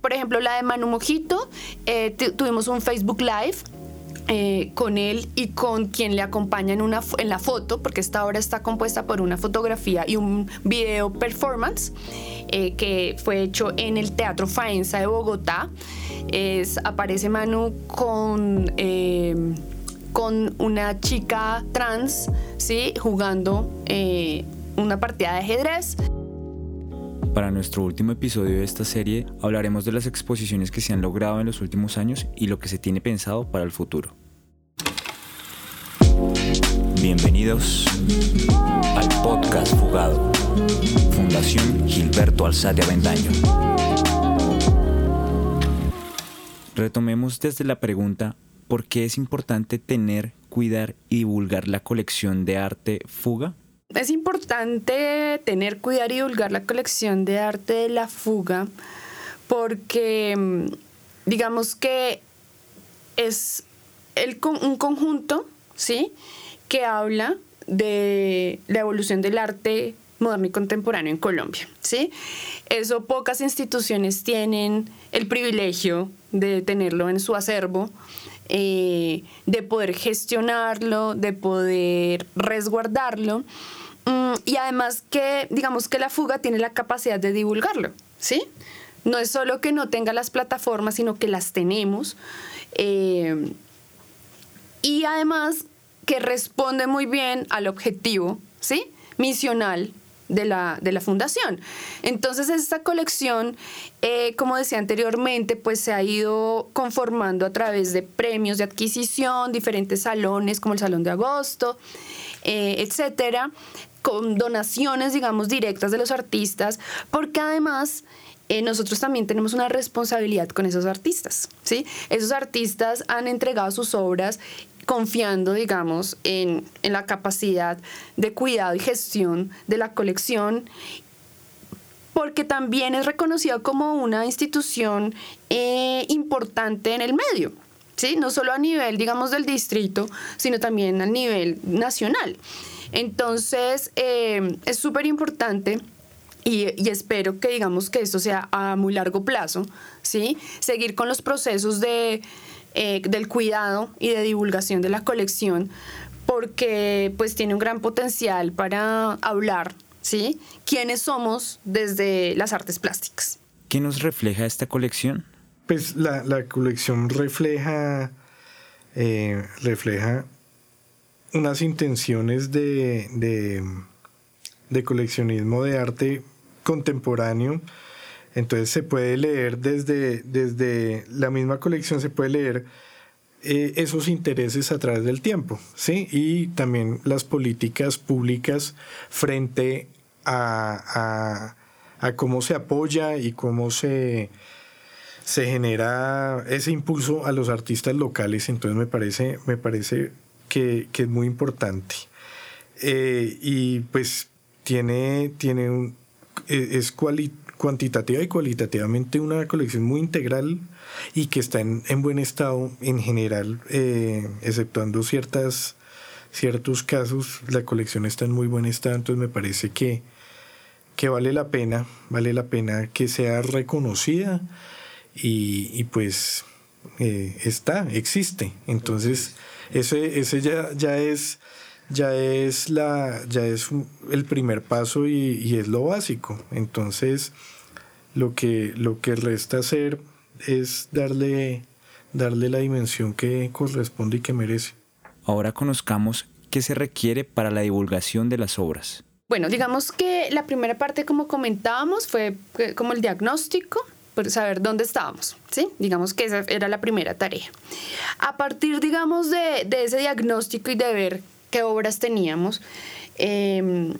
por ejemplo, la de Manu Mojito, eh, tuvimos un Facebook Live eh, con él y con quien le acompaña en, una, en la foto, porque esta obra está compuesta por una fotografía y un video performance eh, que fue hecho en el Teatro Faenza de Bogotá. Es, aparece Manu con, con una chica trans, ¿sí? jugando una partida de ajedrez. Para nuestro último episodio de esta serie hablaremos de las exposiciones que se han logrado en los últimos años y lo que se tiene pensado para el futuro. Bienvenidos al podcast Fugado, Fundación Gilberto Alzate Avendaño. Retomemos desde la pregunta, ¿por qué es importante tener, cuidar y divulgar la colección de arte Fuga? Es importante tener, cuidar y divulgar la colección de arte de la fuga porque mm, digamos que es el, un conjunto, ¿sí? Que habla de la evolución del arte moderno y contemporáneo en Colombia, ¿sí? Eso pocas instituciones tienen el privilegio de tenerlo en su acervo, eh, de poder gestionarlo, de poder resguardarlo. Mm, y además que, digamos que la fuga tiene la capacidad de divulgarlo, ¿sí? No es solo que no tenga las plataformas, sino que las tenemos. Eh, y además que responde muy bien al objetivo, ¿sí? Misional de la, de la fundación. Entonces esta colección, eh, como decía anteriormente, pues se ha ido conformando a través de premios de adquisición, diferentes salones como el Salón de Agosto, eh, etcétera, con donaciones, digamos, directas de los artistas, porque además eh, nosotros también tenemos una responsabilidad con esos artistas, ¿sí? Esos artistas han entregado sus obras confiando, digamos, en, la capacidad de cuidado y gestión de la colección porque también es reconocida como una institución eh, importante en el medio, ¿sí? No solo a nivel, digamos, del distrito, sino también a nivel nacional. Entonces, eh, es súper importante y, espero que digamos que esto sea a muy largo plazo, ¿sí? Seguir con los procesos de, eh, del cuidado y de divulgación de la colección, porque pues tiene un gran potencial para hablar, ¿sí? ¿Quiénes somos desde las artes plásticas? ¿Qué nos refleja esta colección? Pues la, colección refleja, eh, refleja unas intenciones de, de, coleccionismo de arte contemporáneo. Entonces se puede leer desde, desde la misma colección, se puede leer eh, esos intereses a través del tiempo, ¿sí? Y también las políticas públicas frente a, a, cómo se apoya y cómo se, se genera ese impulso a los artistas locales. Entonces me parece, me parece que, es muy importante. Eh, y pues tiene, tiene un, e, es cuantitativa y cualitativamente una colección muy integral y que está en, buen estado en general, eh, exceptuando ciertas, ciertos casos, la colección está en muy buen estado, entonces me parece que, que vale la pena, vale la pena que sea reconocida y, pues eh, está, existe. Entonces, ese, ese ya, ya es ya es, la, ya es el primer paso y, es lo básico. Entonces, lo que, lo que resta hacer es darle, darle la dimensión que corresponde y que merece. Ahora conozcamos qué se requiere para la divulgación de las obras. Bueno, digamos que la primera parte, como comentábamos, fue eh, como el diagnóstico, saber dónde estábamos, ¿sí? Digamos que esa era la primera tarea. A partir, digamos, de, de ese diagnóstico y de ver qué obras teníamos, em,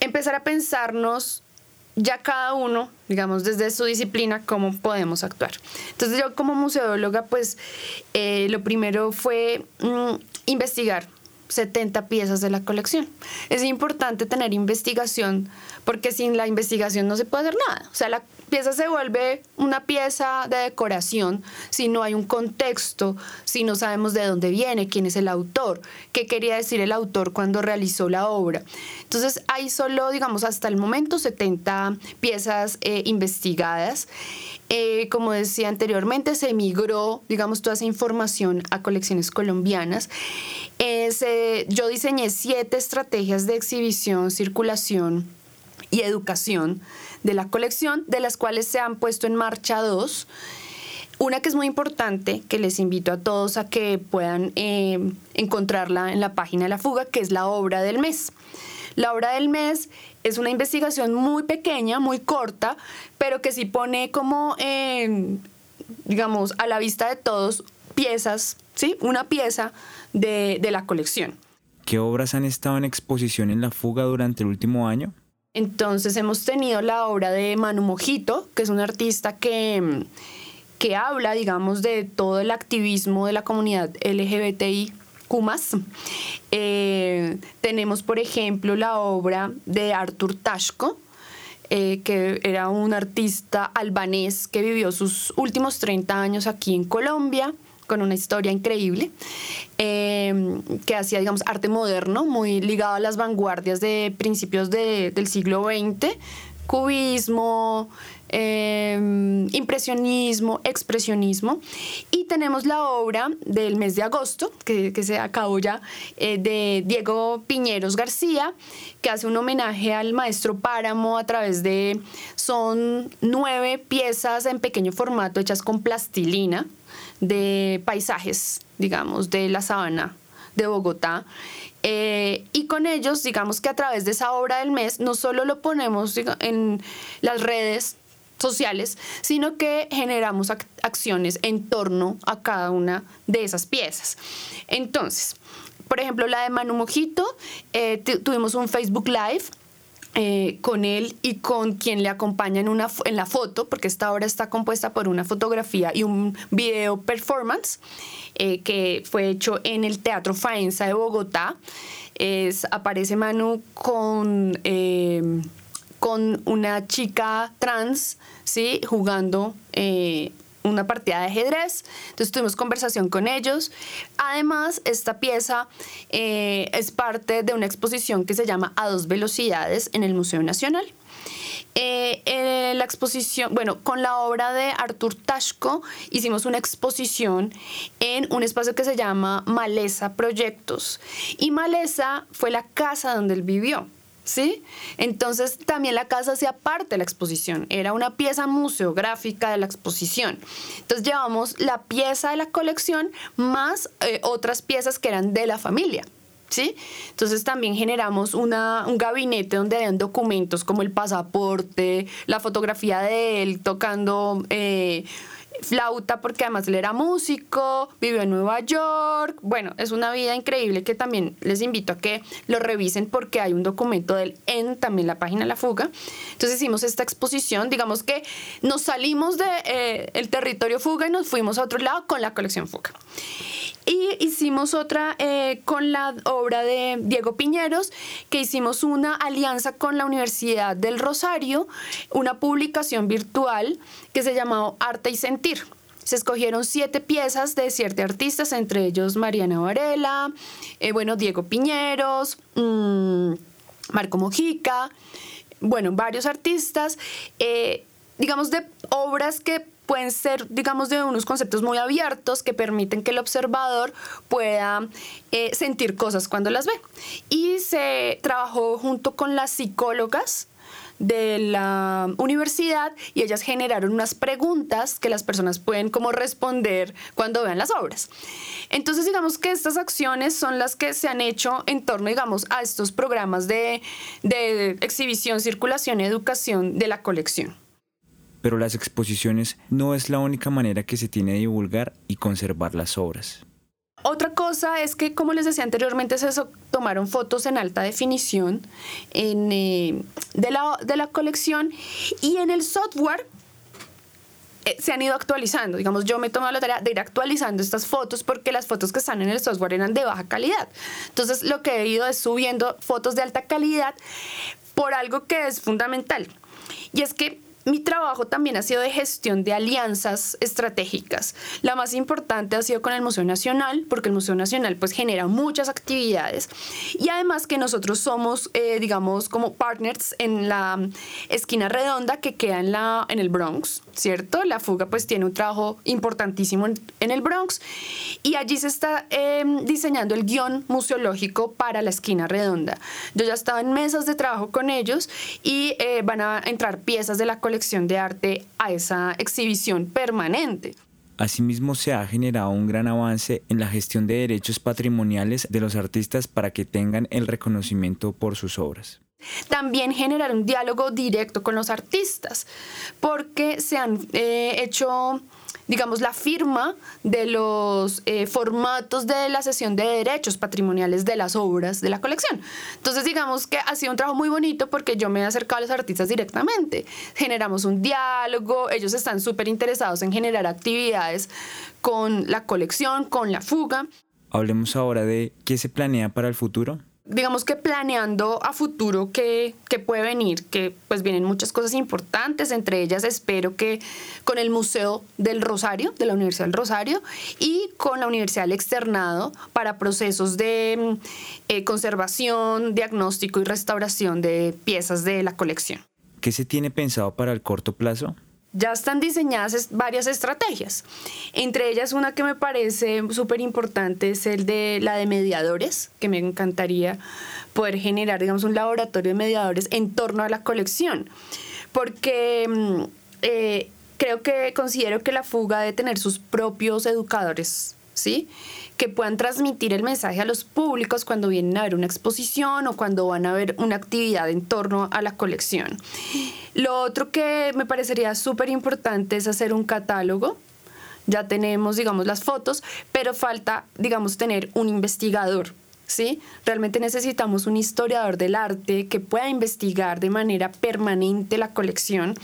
empezar a pensarnos ya cada uno, digamos, desde su disciplina, cómo podemos actuar. Entonces yo como museóloga, pues eh, lo primero fue mm, investigar, 70 piezas de la colección. Es importante tener investigación porque sin la investigación no se puede hacer nada. O sea, la pieza se vuelve una pieza de decoración si no hay un contexto, si no sabemos de dónde viene, quién es el autor, qué quería decir el autor cuando realizó la obra. Entonces hay solo, digamos, hasta el momento 70 piezas eh, investigadas. Eh, como decía anteriormente, se migró, digamos, toda esa información a colecciones colombianas. Eh, yo diseñé siete estrategias de exhibición, circulación y educación de la colección, de las cuales se han puesto en marcha dos. Una que es muy importante, que les invito a todos a que puedan eh, encontrarla en la página de la fuga, que es la obra del mes. La obra del mes es una investigación muy pequeña, muy corta, pero que sí pone como, digamos, a la vista de todos piezas, ¿sí? Una pieza de, de la colección. ¿Qué obras han estado en exposición en la fuga durante el último año? Entonces hemos tenido la obra de Manu Mojito, que es un artista que, que habla, digamos, de todo el activismo de la comunidad LGBTI. Eh, tenemos, por ejemplo, la obra de Artur Tashko, eh, que era un artista albanés que vivió sus últimos 30 años aquí en Colombia con una historia increíble, em, que hacía, digamos, arte moderno, muy ligado a las vanguardias de principios del siglo XX, cubismo, em, impresionismo, expresionismo. Y tenemos la obra del mes de agosto, que, se acabó ya, eh, de Diego Piñeros García, que hace un homenaje al maestro Páramo a través de, son nueve piezas en pequeño formato hechas con plastilina de paisajes, digamos, de la sabana de Bogotá. Eh, y con ellos, digamos que a través de esa obra del mes, no solo lo ponemos en las redes sociales, sino que generamos acciones en torno a cada una de esas piezas. Entonces, por ejemplo, la de Manu Mojito, eh, tuvimos un Facebook Live eh, con él y con quien le acompaña en, una, en la foto, porque esta obra está compuesta por una fotografía y un video performance eh, que fue hecho en el Teatro Faenza de Bogotá. Es, aparece Manu con, eh, con una chica trans, ¿sí? Jugando una partida de ajedrez. Entonces tuvimos conversación con ellos. Además, esta pieza eh, es parte de una exposición que se llama A dos velocidades en el Museo Nacional. Eh, eh, la exposición, bueno, con la obra de Artur Tashko hicimos una exposición en un espacio que se llama Maleza Proyectos. Y Maleza fue la casa donde él vivió. ¿Sí? Entonces también la casa hacía parte de la exposición, era una pieza museográfica de la exposición. Entonces llevamos la pieza de la colección más eh, otras piezas que eran de la familia. ¿Sí? Entonces también generamos una, un gabinete donde habían documentos como el pasaporte, la fotografía de él tocando eh, flauta porque además él era músico, vivió en Nueva York. Bueno, es una vida increíble que también les invito a que lo revisen porque hay un documento de él en también la página La Fuga. Entonces hicimos esta exposición, digamos que nos salimos del de, eh, territorio Fuga y nos fuimos a otro lado con la colección Fuga. Y hicimos otra eh, con la obra de Diego Piñeros, que hicimos una alianza con la Universidad del Rosario, una publicación virtual que se llamó Arte y Sentir. Se escogieron siete piezas de siete artistas, entre ellos Mariana Varela, eh, bueno, Diego Piñeros, mm, Marco Mojica, bueno, varios artistas, eh, digamos, de obras que pueden ser, digamos, de unos conceptos muy abiertos que permiten que el observador pueda eh, sentir cosas cuando las ve. Y se trabajó junto con las psicólogas de la universidad y ellas generaron unas preguntas que las personas pueden como responder cuando vean las obras. Entonces digamos que estas acciones son las que se han hecho en torno digamos a estos programas de, de exhibición, circulación y educación de la colección pero las exposiciones no es la única manera que se tiene de divulgar y conservar las obras. Otra cosa es que, como les decía anteriormente, se tomaron fotos en alta definición eh, de, la, de la colección y en el software eh, se han ido actualizando. Digamos, yo me he tomado la tarea de ir actualizando estas fotos porque las fotos que están en el software eran de baja calidad. Entonces, lo que he ido es subiendo fotos de alta calidad por algo que es fundamental. Y es que mi trabajo también ha sido de gestión de alianzas estratégicas. La más importante ha sido con el Museo Nacional, porque el Museo Nacional pues genera muchas actividades y además que nosotros somos, eh, digamos, como partners en la esquina redonda que queda en, la, en el Bronx, ¿cierto? La fuga pues tiene un trabajo importantísimo en, el Bronx y allí se está em, diseñando el guion museológico para la esquina redonda. Yo ya estaba en mesas de trabajo con ellos y eh, van a entrar piezas de la colección de arte a esa exhibición permanente. Asimismo, se ha generado un gran avance en la gestión de derechos patrimoniales de los artistas para que tengan el reconocimiento por sus obras. También generar un diálogo directo con los artistas, porque se han eh, hecho digamos, la firma de los eh, formatos de la sesión de derechos patrimoniales de las obras de la colección. Entonces, digamos que ha sido un trabajo muy bonito porque yo me he acercado a los artistas directamente. Generamos un diálogo, ellos están súper interesados en generar actividades con la colección, con la fuga. Hablemos ahora de qué se planea para el futuro digamos que planeando a futuro qué, puede venir, que pues vienen muchas cosas importantes, entre ellas espero que con el Museo del Rosario, de la Universidad del Rosario, y con la Universidad del Externado para procesos de mm, eh, conservación, diagnóstico y restauración de piezas de la colección. ¿Qué se tiene pensado para el corto plazo? Ya están diseñadas varias estrategias. Entre ellas una que me parece súper importante es el de la de mediadores, que me encantaría poder generar, digamos, un laboratorio de mediadores en torno a la colección. Porque mm, eh, creo que considero que la fuga debe tener sus propios educadores, ¿sí? que puedan transmitir el mensaje a los públicos cuando vienen a ver una exposición o cuando van a ver una actividad en torno a la colección. Lo otro que me parecería súper importante es hacer un catálogo. Ya tenemos, digamos, las fotos, pero falta, digamos, tener un investigador. ¿Sí? Realmente necesitamos un historiador del arte que pueda investigar de manera permanente la colección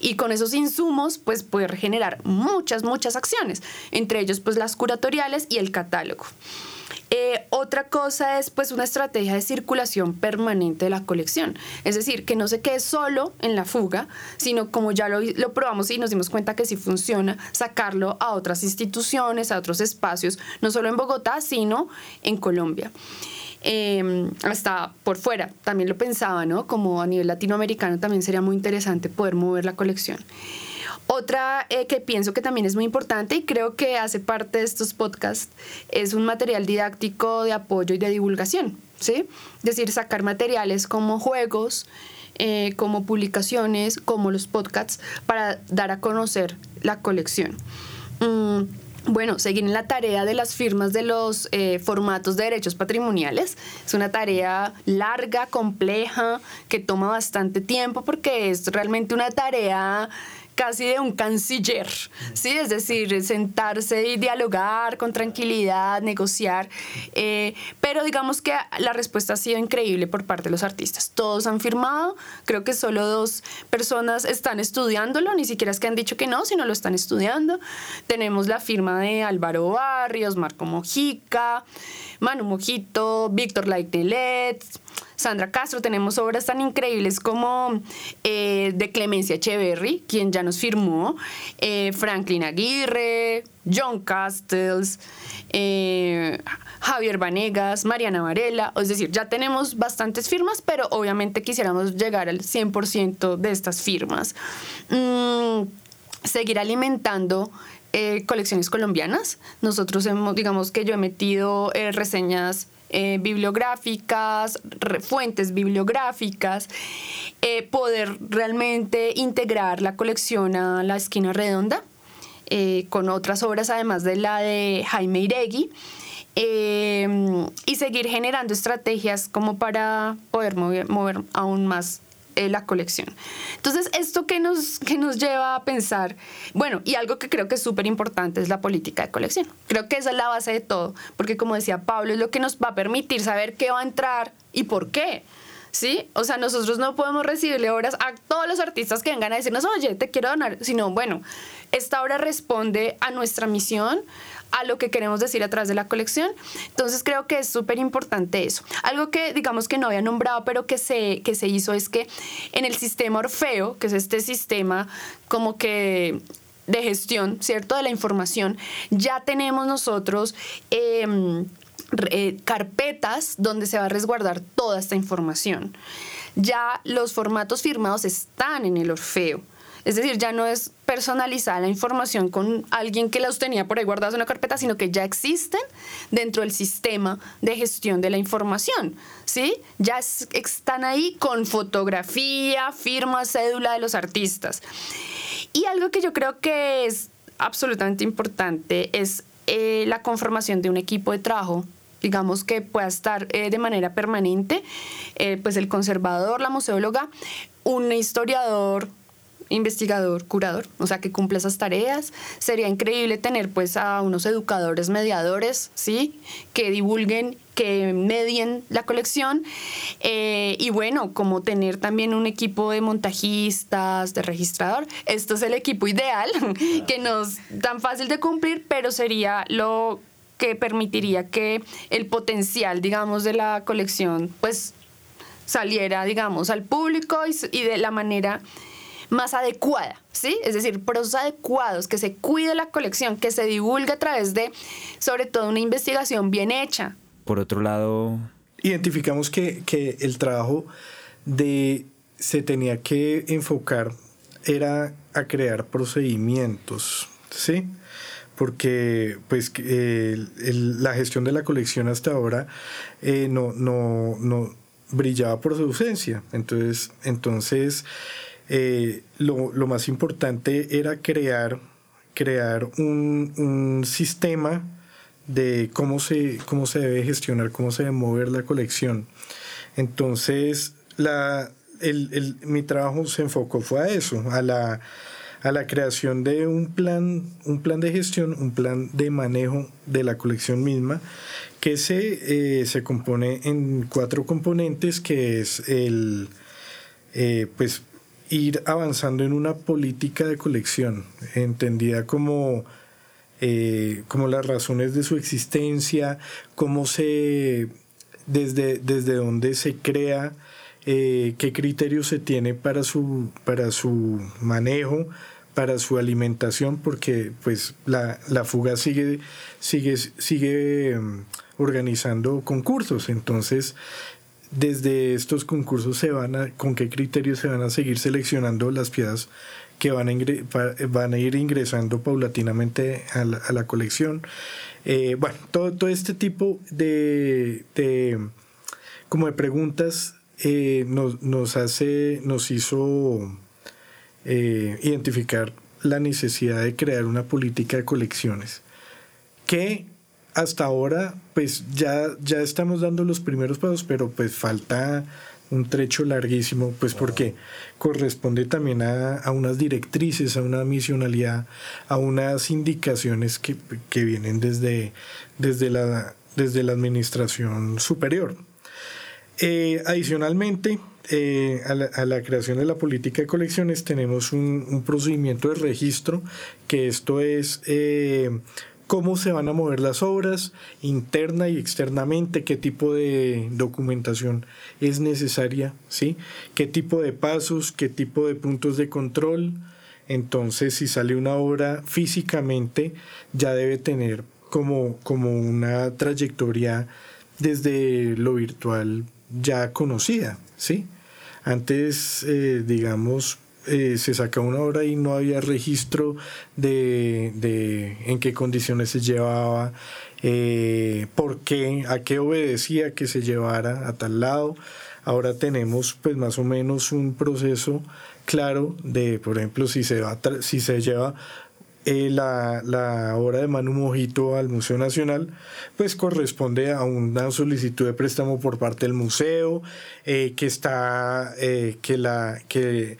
y con esos insumos pues poder generar muchas, muchas acciones, entre ellos pues las curatoriales y el catálogo. Eh, otra cosa es pues una estrategia de circulación permanente de la colección, es decir, que no se quede solo en la fuga, sino como ya lo, lo probamos y nos dimos cuenta que sí funciona, sacarlo a otras instituciones, a otros espacios, no solo en Bogotá, sino en Colombia. Em, hasta por fuera. También lo pensaba, ¿no? Como a nivel latinoamericano también sería muy interesante poder mover la colección. Otra eh, que pienso que también es muy importante y creo que hace parte de estos podcasts es un material didáctico de apoyo y de divulgación, ¿sí? Es decir, sacar materiales como juegos, eh, como publicaciones, como los podcasts, para dar a conocer la colección. Mm, bueno, seguir en la tarea de las firmas de los eh, formatos de derechos patrimoniales. Es una tarea larga, compleja, que toma bastante tiempo porque es realmente una tarea casi de un canciller, ¿sí? Es decir, sentarse y dialogar con tranquilidad, negociar. Eh, pero digamos que la respuesta ha sido increíble por parte de los artistas. Todos han firmado, creo que solo dos personas están estudiándolo, ni siquiera es que han dicho que no, sino lo están estudiando. Tenemos la firma de Álvaro Barrios, Marco Mojica, Manu Mojito, Víctor Laitelet, Sandra Castro, tenemos obras tan increíbles como eh, de Clemencia Echeverry, quien ya nos firmó, eh, Franklin Aguirre, John Castells, eh, Javier Vanegas, Mariana Varela, es decir, ya tenemos bastantes firmas, pero obviamente quisiéramos llegar al 100% de estas firmas. Mm, seguir alimentando colecciones colombianas. Nosotros hemos, digamos que yo he metido reseñas eh, bibliográficas, fuentes bibliográficas, eh, poder realmente integrar la colección a la esquina redonda, eh, con otras obras además de la de Jaime Iregui. y seguir generando estrategias como para poder mover aún más eh, la colección. Entonces, ¿esto que nos, que nos lleva a pensar? Bueno, y algo que creo que es súper importante es la política de colección. Creo que esa es la base de todo, porque como decía Pablo, es lo que nos va a permitir saber qué va a entrar y por qué. ¿Sí? O sea, nosotros no podemos recibirle obras a todos los artistas que vengan a decirnos, oye, te quiero donar, sino, bueno, esta obra responde a nuestra misión, a lo que queremos decir a través de la colección. Entonces creo que es súper importante eso. Algo que digamos que no había nombrado, pero que se, que se hizo es que en el sistema Orfeo, que es este sistema como que de gestión, ¿cierto? De la información, ya tenemos nosotros... Em, eh, carpetas donde se va a resguardar toda esta información. Ya los formatos firmados están en el Orfeo. Es decir, ya no es personalizada la información con alguien que las tenía por ahí guardadas en una carpeta, sino que ya existen dentro del sistema de gestión de la información. ¿sí? Ya están ahí con fotografía, firma, cédula de los artistas. Y algo que yo creo que es absolutamente importante es eh, la conformación de un equipo de trabajo digamos que pueda estar eh, de manera permanente, eh, pues el conservador, la museóloga, un historiador, investigador, curador, o sea, que cumple esas tareas. Sería increíble tener pues a unos educadores mediadores, ¿sí? Que divulguen, que medien la colección. Eh, y bueno, como tener también un equipo de montajistas, de registrador. Esto es el equipo ideal, que no es tan fácil de cumplir, pero sería lo que permitiría que el potencial, digamos, de la colección, pues saliera, digamos, al público y, y de la manera más adecuada, ¿sí? Es decir, procesos adecuados, que se cuide la colección, que se divulgue a través de, sobre todo, una investigación bien hecha. Por otro lado... Identificamos que, que el trabajo de se tenía que enfocar era a crear procedimientos, ¿sí? Porque pues la gestión de la colección hasta ahora eh, no, no, no brillaba por su ausencia. Entonces, entonces eh, lo, lo, más importante era crear, crear un, un, sistema de cómo se, cómo se debe gestionar, cómo se debe mover la colección. Entonces, la, el, el, mi trabajo se enfocó fue a eso, a la, a la creación de un plan, un plan de gestión, un plan de manejo de la colección misma, que se, eh, se compone en cuatro componentes, que es el, eh, pues, ir avanzando en una política de colección, entendida como, eh, como las razones de su existencia, cómo se, desde, desde dónde se crea, eh, qué criterios se tiene para su, para su manejo, para su alimentación, porque pues la, la fuga sigue, sigue, sigue mm, organizando concursos, entonces desde estos concursos se van a, con qué criterios se van a seguir seleccionando las piezas que van a, ir ingresando paulatinamente a la, colección. Eh, bueno, todo, este tipo de, como de preguntas eh, nos, nos, hace, nos hizo eh, identificar la necesidad de crear una política de colecciones que hasta ahora, pues ya, ya estamos dando los primeros pasos, pero pues falta un trecho larguísimo, pues porque corresponde también a, unas directrices, a una misionalidad, a unas indicaciones que, vienen desde, desde, la, desde la administración superior. Eh, adicionalmente, eh, a, la, creación de la política de colecciones tenemos un, procedimiento de registro, que esto es eh, cómo se van a mover las obras interna y externamente, qué tipo de documentación es necesaria, ¿sí? qué tipo de pasos, qué tipo de puntos de control. Entonces, si sale una obra físicamente, ya debe tener como, como una trayectoria desde lo virtual ya conocida, ¿sí? Antes, eh, digamos, eh, se saca una obra y no había registro de, de en qué condiciones se llevaba, eh, por qué, a qué obedecía que se llevara a tal lado. Ahora tenemos pues más o menos un proceso claro de, por ejemplo, si se, va, si se lleva eh, la, la, obra de Manu Mojito al Museo Nacional, pues corresponde a una solicitud de préstamo por parte del museo, que está, que la, que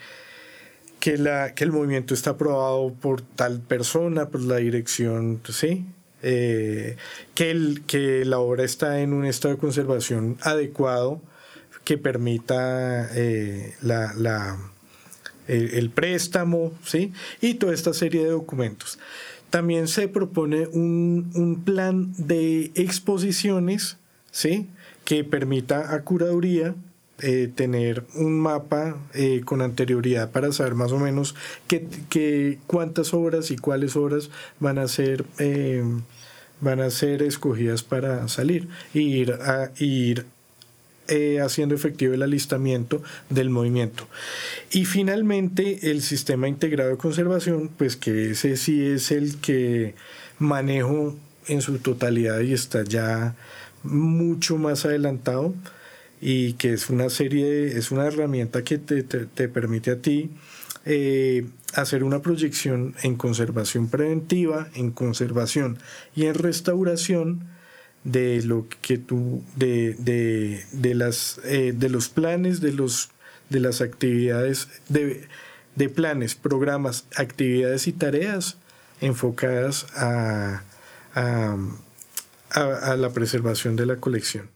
que, la, que el movimiento está aprobado por tal persona, por la dirección, ¿sí? Eh, que, el, que la obra está en un estado de conservación adecuado que permita eh, la, la, el, préstamo, ¿sí? Y toda esta serie de documentos. También se propone un, plan de exposiciones, ¿sí? Que permita a curaduría eh, tener un mapa eh, con anterioridad para saber más o menos qué, cuántas obras y cuáles obras van a ser eh, van a ser escogidas para salir y ir a ir haciendo efectivo el alistamiento del movimiento. Y finalmente el sistema integrado de conservación, pues que ese sí es el que manejo en su totalidad y está ya mucho más adelantado y que es una serie, es una herramienta que te, permite a ti eh, hacer una proyección en conservación preventiva, en conservación y en restauración de lo que de, de, de las, eh, de los planes, de, los, de las actividades, de, de planes, programas, actividades y tareas enfocadas a, a, a, la preservación de la colección.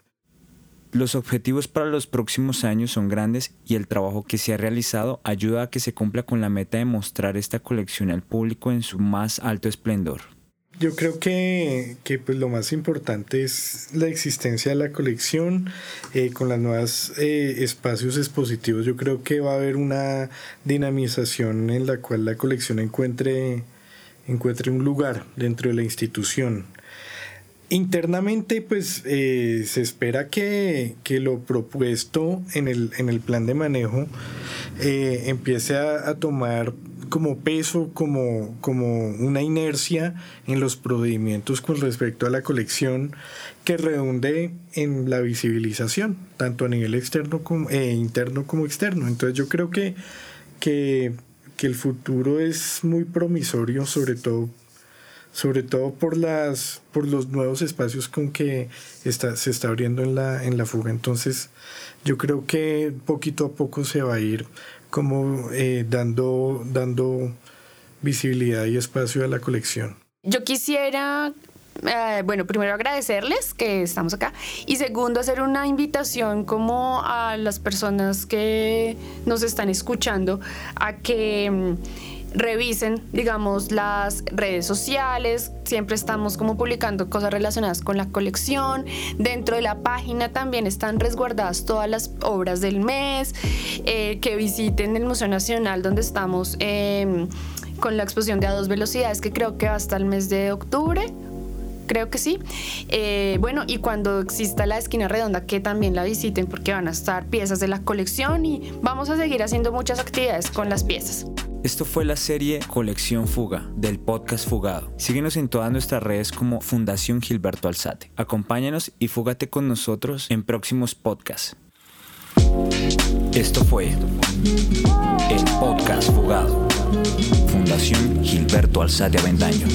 Los objetivos para los próximos años son grandes y el trabajo que se ha realizado ayuda a que se cumpla con la meta de mostrar esta colección al público en su más alto esplendor. Yo creo que, pues lo más importante es la existencia de la colección eh, con los nuevos eh, espacios expositivos. Yo creo que va a haber una dinamización en la cual la colección encuentre, encuentre un lugar dentro de la institución. Internamente, pues eh, se espera que, lo propuesto en el, en el plan de manejo empiece a, a tomar como peso, como, como una inercia en los procedimientos con respecto a la colección que redunde en la visibilización, tanto a nivel externo como, eh, interno como externo. Entonces yo creo que, que, el futuro es muy promisorio, sobre todo sobre todo por las por los nuevos espacios con que está, se está abriendo en la, en la fuga. Entonces, yo creo que poquito a poco se va a ir como eh, dando, dando visibilidad y espacio a la colección. Yo quisiera eh, bueno, primero agradecerles que estamos acá y segundo hacer una invitación como a las personas que nos están escuchando a que mm, revisen, digamos, las redes sociales. Siempre estamos como publicando cosas relacionadas con la colección. Dentro de la página también están resguardadas todas las obras del mes. Eh, que visiten el Museo Nacional donde estamos em, con la exposición de a dos velocidades que creo que va hasta el mes de octubre creo que sí. Eh, bueno, y cuando exista la esquina redonda, que también la visiten porque van a estar piezas de la colección y vamos a seguir haciendo muchas actividades con las piezas. Esto fue la serie Colección Fuga del podcast Fugado. Síguenos en todas nuestras redes como Fundación Gilberto Alzate. Acompáñanos y fúgate con nosotros en próximos podcasts. Esto fue el podcast Fugado. Fundación Gilberto Alzate Avendaño.